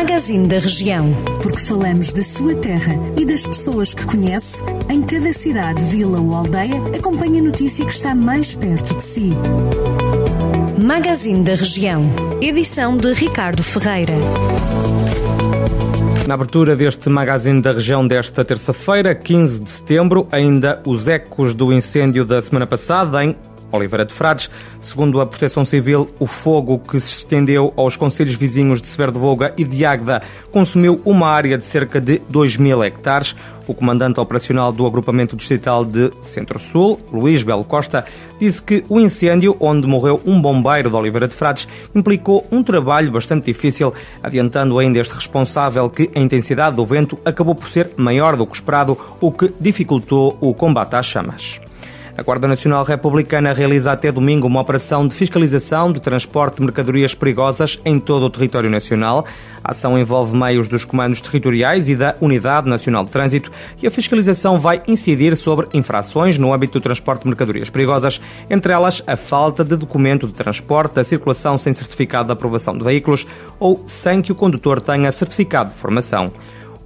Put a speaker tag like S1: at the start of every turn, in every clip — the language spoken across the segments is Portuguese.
S1: Magazine da Região.
S2: Porque falamos da sua terra e das pessoas que conhece, em cada cidade, vila ou aldeia, acompanhe a notícia que está mais perto de si.
S1: Magazine da Região. Edição de Ricardo Ferreira.
S3: Na abertura deste magazine da região desta terça-feira, 15 de setembro, ainda os ecos do incêndio da semana passada em Oliveira de Frades. Segundo a Proteção Civil, o fogo que se estendeu aos conselhos vizinhos de Severo de Voga e de Águeda consumiu uma área de cerca de 2 mil hectares. O comandante operacional do agrupamento distrital de Centro-Sul, Luís Belo Costa, disse que o incêndio, onde morreu um bombeiro de Oliveira de Frades, implicou um trabalho bastante difícil, adiantando ainda este responsável que a intensidade do vento acabou por ser maior do que esperado, o que dificultou o combate às chamas. A Guarda Nacional Republicana realiza até domingo uma operação de fiscalização de transporte de mercadorias perigosas em todo o território nacional. A ação envolve meios dos comandos territoriais e da Unidade Nacional de Trânsito e a fiscalização vai incidir sobre infrações no âmbito do transporte de mercadorias perigosas, entre elas a falta de documento de transporte, a circulação sem certificado de aprovação de veículos ou sem que o condutor tenha certificado de formação.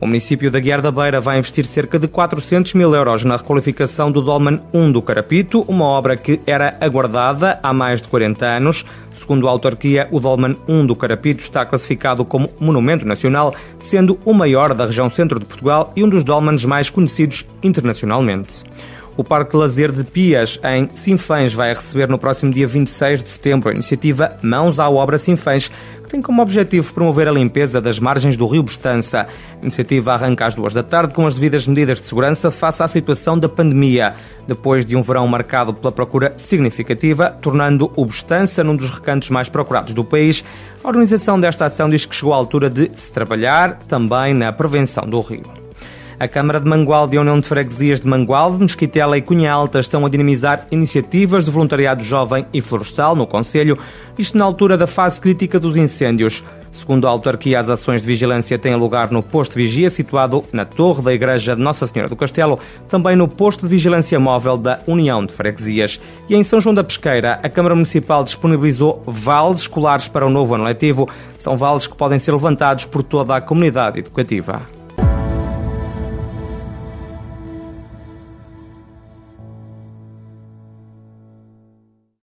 S3: O município da Guiar da Beira vai investir cerca de 400 mil euros na requalificação do Dolman 1 do Carapito, uma obra que era aguardada há mais de 40 anos. Segundo a autarquia, o Dolman 1 do Carapito está classificado como Monumento Nacional, sendo o maior da região centro de Portugal e um dos dolmens mais conhecidos internacionalmente. O Parque de Lazer de Pias, em Sinfãs, vai receber no próximo dia 26 de setembro a iniciativa Mãos à Obra Sinfãs, que tem como objetivo promover a limpeza das margens do rio Bestança. A iniciativa arranca às duas da tarde com as devidas medidas de segurança face à situação da pandemia, depois de um verão marcado pela procura significativa, tornando o Bestança num dos recantos mais procurados do país. A organização desta ação diz que chegou à altura de se trabalhar também na prevenção do rio. A Câmara de Mangualde e a União de Freguesias de Mangualde, Mesquitela e Cunha Alta estão a dinamizar iniciativas de voluntariado jovem e florestal no Conselho, isto na altura da fase crítica dos incêndios. Segundo a autarquia, as ações de vigilância têm lugar no posto de vigia situado na torre da Igreja de Nossa Senhora do Castelo, também no posto de vigilância móvel da União de Freguesias. E em São João da Pesqueira, a Câmara Municipal disponibilizou vales escolares para o novo ano letivo. São vales que podem ser levantados por toda a comunidade educativa.